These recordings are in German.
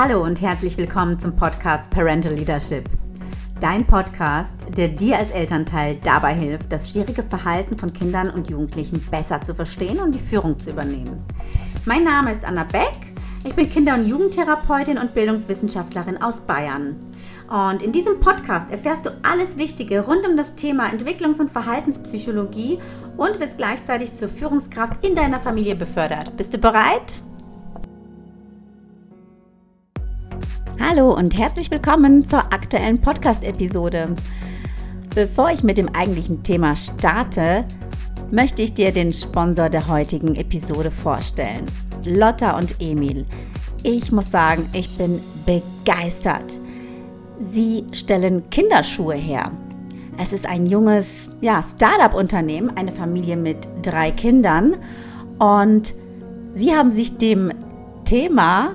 Hallo und herzlich willkommen zum Podcast Parental Leadership. Dein Podcast, der dir als Elternteil dabei hilft, das schwierige Verhalten von Kindern und Jugendlichen besser zu verstehen und die Führung zu übernehmen. Mein Name ist Anna Beck. Ich bin Kinder- und Jugendtherapeutin und Bildungswissenschaftlerin aus Bayern. Und in diesem Podcast erfährst du alles Wichtige rund um das Thema Entwicklungs- und Verhaltenspsychologie und wirst gleichzeitig zur Führungskraft in deiner Familie befördert. Bist du bereit? Hallo und herzlich willkommen zur aktuellen Podcast-Episode. Bevor ich mit dem eigentlichen Thema starte, möchte ich dir den Sponsor der heutigen Episode vorstellen. Lotta und Emil. Ich muss sagen, ich bin begeistert. Sie stellen Kinderschuhe her. Es ist ein junges ja, Startup-Unternehmen, eine Familie mit drei Kindern. Und sie haben sich dem Thema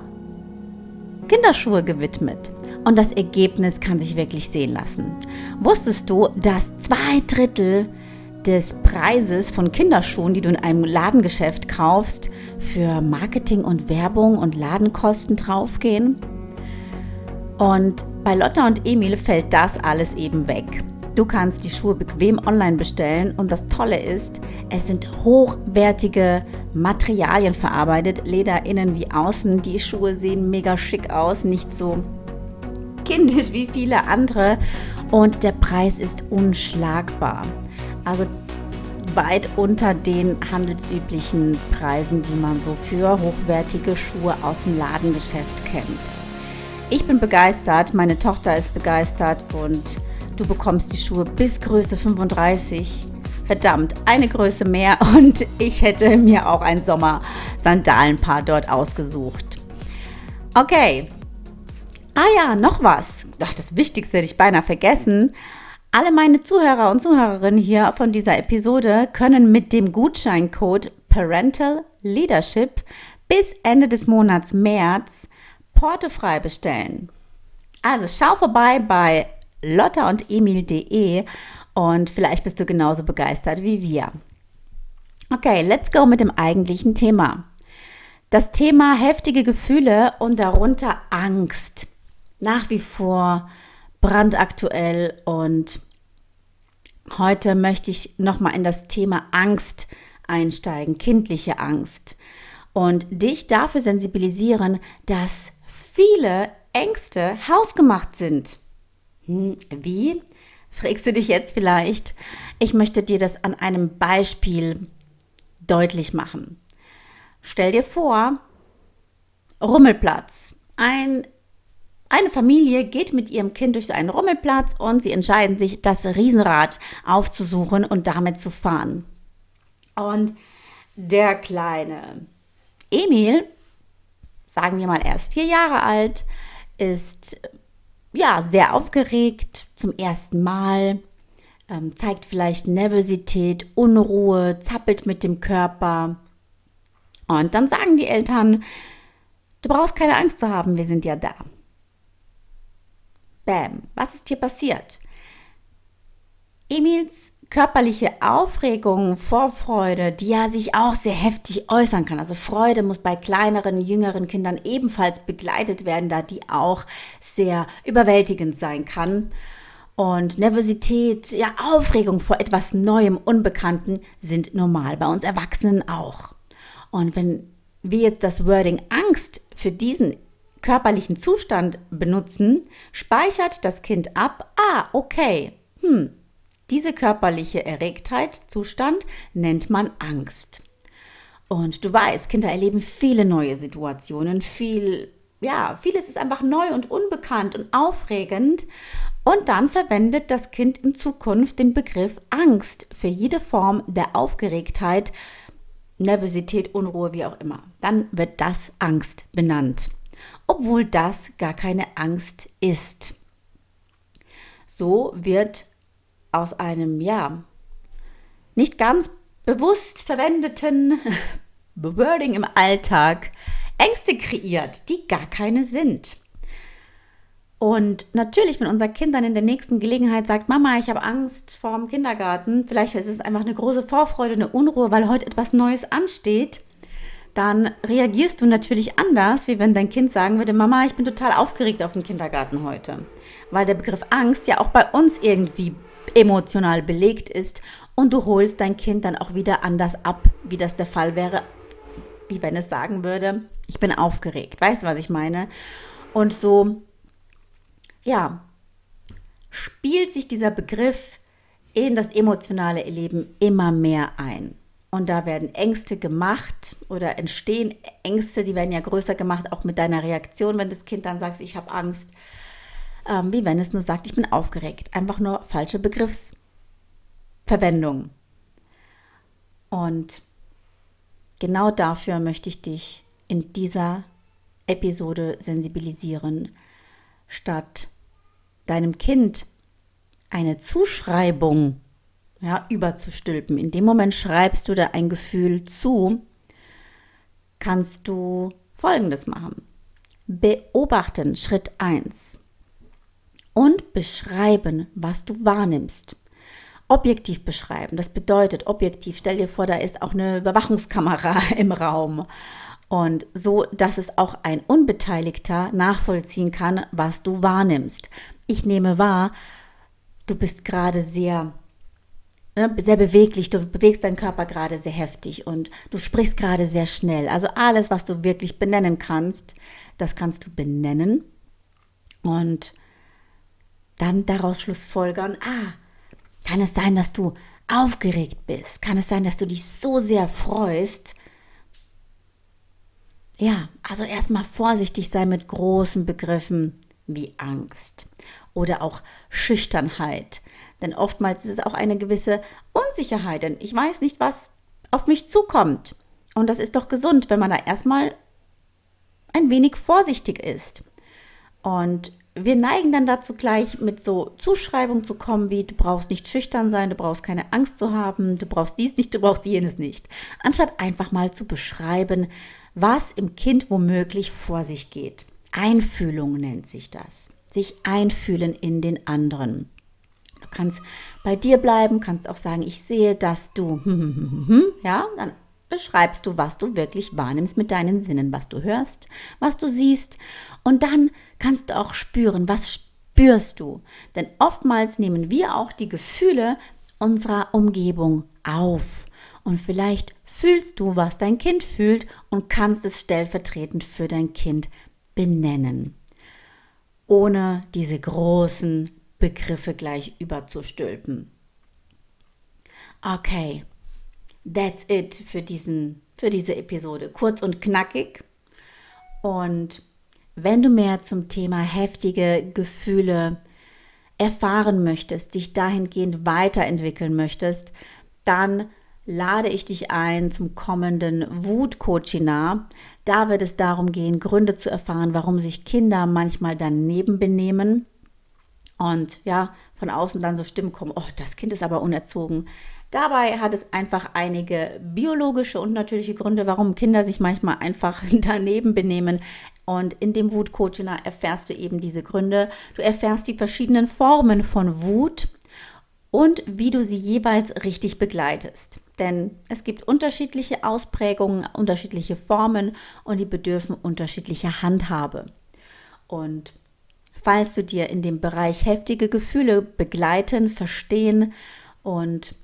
Kinderschuhe gewidmet. Und das Ergebnis kann sich wirklich sehen lassen. Wusstest du, dass zwei Drittel des Preises von Kinderschuhen, die du in einem Ladengeschäft kaufst, für Marketing und Werbung und Ladenkosten draufgehen? Und bei Lotta und Emil fällt das alles eben weg. Du kannst die Schuhe bequem online bestellen und das Tolle ist, es sind hochwertige Materialien verarbeitet, Leder innen wie außen. Die Schuhe sehen mega schick aus, nicht so kindisch wie viele andere und der Preis ist unschlagbar. Also weit unter den handelsüblichen Preisen, die man so für hochwertige Schuhe aus dem Ladengeschäft kennt. Ich bin begeistert, meine Tochter ist begeistert und Du bekommst die Schuhe bis Größe 35. Verdammt, eine Größe mehr und ich hätte mir auch ein Sommer-Sandalenpaar dort ausgesucht. Okay. Ah ja, noch was. Ach, das Wichtigste hätte ich beinahe vergessen. Alle meine Zuhörer und Zuhörerinnen hier von dieser Episode können mit dem Gutscheincode Parental Leadership bis Ende des Monats März portefrei bestellen. Also schau vorbei bei lotta und emil.de und vielleicht bist du genauso begeistert wie wir. Okay, let's go mit dem eigentlichen Thema. Das Thema heftige Gefühle und darunter Angst. Nach wie vor brandaktuell und heute möchte ich nochmal in das Thema Angst einsteigen, kindliche Angst. Und dich dafür sensibilisieren, dass viele Ängste hausgemacht sind. Hm, wie? Fragst du dich jetzt vielleicht? Ich möchte dir das an einem Beispiel deutlich machen. Stell dir vor, Rummelplatz. Ein, eine Familie geht mit ihrem Kind durch einen Rummelplatz und sie entscheiden sich, das Riesenrad aufzusuchen und damit zu fahren. Und der kleine Emil, sagen wir mal erst vier Jahre alt, ist ja, sehr aufgeregt zum ersten Mal, ähm, zeigt vielleicht Nervosität, Unruhe, zappelt mit dem Körper. Und dann sagen die Eltern, du brauchst keine Angst zu haben, wir sind ja da. Bäm, was ist hier passiert? Emils körperliche Aufregung, Vorfreude, die ja sich auch sehr heftig äußern kann. Also Freude muss bei kleineren, jüngeren Kindern ebenfalls begleitet werden, da die auch sehr überwältigend sein kann. Und Nervosität, ja, Aufregung vor etwas Neuem, Unbekannten sind normal, bei uns Erwachsenen auch. Und wenn wir jetzt das Wording Angst für diesen körperlichen Zustand benutzen, speichert das Kind ab, ah, okay, hm, diese körperliche Erregtheit, Zustand, nennt man Angst. Und du weißt, Kinder erleben viele neue Situationen, viel, ja, vieles ist einfach neu und unbekannt und aufregend. Und dann verwendet das Kind in Zukunft den Begriff Angst für jede Form der Aufgeregtheit, Nervosität, Unruhe, wie auch immer. Dann wird das Angst benannt, obwohl das gar keine Angst ist. So wird aus einem, ja, nicht ganz bewusst verwendeten Wording im Alltag Ängste kreiert, die gar keine sind. Und natürlich, wenn unser Kind dann in der nächsten Gelegenheit sagt, Mama, ich habe Angst vor dem Kindergarten, vielleicht ist es einfach eine große Vorfreude, eine Unruhe, weil heute etwas Neues ansteht, dann reagierst du natürlich anders, wie wenn dein Kind sagen würde, Mama, ich bin total aufgeregt auf den Kindergarten heute. Weil der Begriff Angst ja auch bei uns irgendwie emotional belegt ist und du holst dein Kind dann auch wieder anders ab, wie das der Fall wäre, wie wenn es sagen würde, ich bin aufgeregt. Weißt du, was ich meine? Und so, ja, spielt sich dieser Begriff in das emotionale Leben immer mehr ein. Und da werden Ängste gemacht oder entstehen Ängste, die werden ja größer gemacht, auch mit deiner Reaktion, wenn das Kind dann sagt, ich habe Angst. Ähm, wie wenn es nur sagt, ich bin aufgeregt. Einfach nur falsche Begriffsverwendung. Und genau dafür möchte ich dich in dieser Episode sensibilisieren, statt deinem Kind eine Zuschreibung ja, überzustülpen. In dem Moment schreibst du da ein Gefühl zu, kannst du Folgendes machen. Beobachten, Schritt 1. Und beschreiben, was du wahrnimmst. Objektiv beschreiben, das bedeutet objektiv, stell dir vor, da ist auch eine Überwachungskamera im Raum. Und so, dass es auch ein Unbeteiligter nachvollziehen kann, was du wahrnimmst. Ich nehme wahr, du bist gerade sehr ne, sehr beweglich, du bewegst deinen Körper gerade sehr heftig und du sprichst gerade sehr schnell. Also alles, was du wirklich benennen kannst, das kannst du benennen und dann daraus schlussfolgern, ah, kann es sein, dass du aufgeregt bist? Kann es sein, dass du dich so sehr freust? Ja, also erstmal vorsichtig sein mit großen Begriffen wie Angst oder auch Schüchternheit denn oftmals ist es auch eine gewisse Unsicherheit, denn ich weiß nicht, was auf mich zukommt. Und das ist doch gesund, wenn man da erstmal ein wenig vorsichtig ist. Und wir neigen dann dazu gleich mit so Zuschreibungen zu kommen, wie du brauchst nicht schüchtern sein, du brauchst keine Angst zu haben, du brauchst dies nicht, du brauchst jenes nicht. Anstatt einfach mal zu beschreiben, was im Kind womöglich vor sich geht. Einfühlung nennt sich das. Sich einfühlen in den anderen kannst bei dir bleiben, kannst auch sagen, ich sehe, dass du, ja, dann beschreibst du, was du wirklich wahrnimmst mit deinen Sinnen, was du hörst, was du siehst. Und dann kannst du auch spüren, was spürst du. Denn oftmals nehmen wir auch die Gefühle unserer Umgebung auf. Und vielleicht fühlst du, was dein Kind fühlt und kannst es stellvertretend für dein Kind benennen. Ohne diese großen Begriffe gleich überzustülpen. Okay, that's it für, diesen, für diese Episode. Kurz und knackig. Und wenn du mehr zum Thema heftige Gefühle erfahren möchtest, dich dahingehend weiterentwickeln möchtest, dann lade ich dich ein zum kommenden Wut-Coaching. Da wird es darum gehen, Gründe zu erfahren, warum sich Kinder manchmal daneben benehmen und ja, von außen dann so Stimmen kommen, oh, das Kind ist aber unerzogen. Dabei hat es einfach einige biologische und natürliche Gründe, warum Kinder sich manchmal einfach daneben benehmen. Und in dem Wutcoaching erfährst du eben diese Gründe. Du erfährst die verschiedenen Formen von Wut und wie du sie jeweils richtig begleitest. Denn es gibt unterschiedliche Ausprägungen, unterschiedliche Formen und die bedürfen unterschiedlicher Handhabe. Und falls du dir in dem Bereich heftige Gefühle begleiten, verstehen und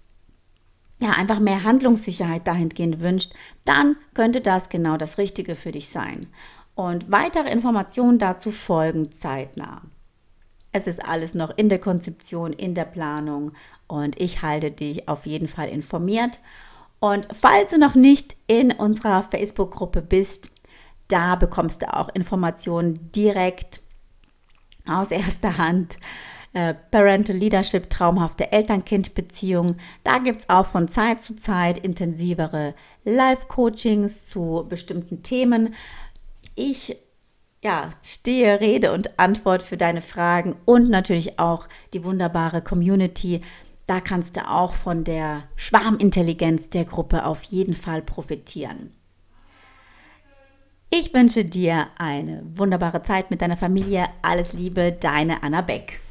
ja, einfach mehr Handlungssicherheit dahingehend wünscht, dann könnte das genau das Richtige für dich sein. Und weitere Informationen dazu folgen zeitnah. Es ist alles noch in der Konzeption, in der Planung und ich halte dich auf jeden Fall informiert. Und falls du noch nicht in unserer Facebook-Gruppe bist, da bekommst du auch Informationen direkt aus erster Hand. Äh, Parental Leadership, traumhafte Eltern-Kind-Beziehung. Da gibt es auch von Zeit zu Zeit intensivere Live-Coachings zu bestimmten Themen. Ich ja, stehe Rede und Antwort für deine Fragen und natürlich auch die wunderbare Community. Da kannst du auch von der Schwarmintelligenz der Gruppe auf jeden Fall profitieren. Ich wünsche dir eine wunderbare Zeit mit deiner Familie. Alles Liebe, deine Anna Beck.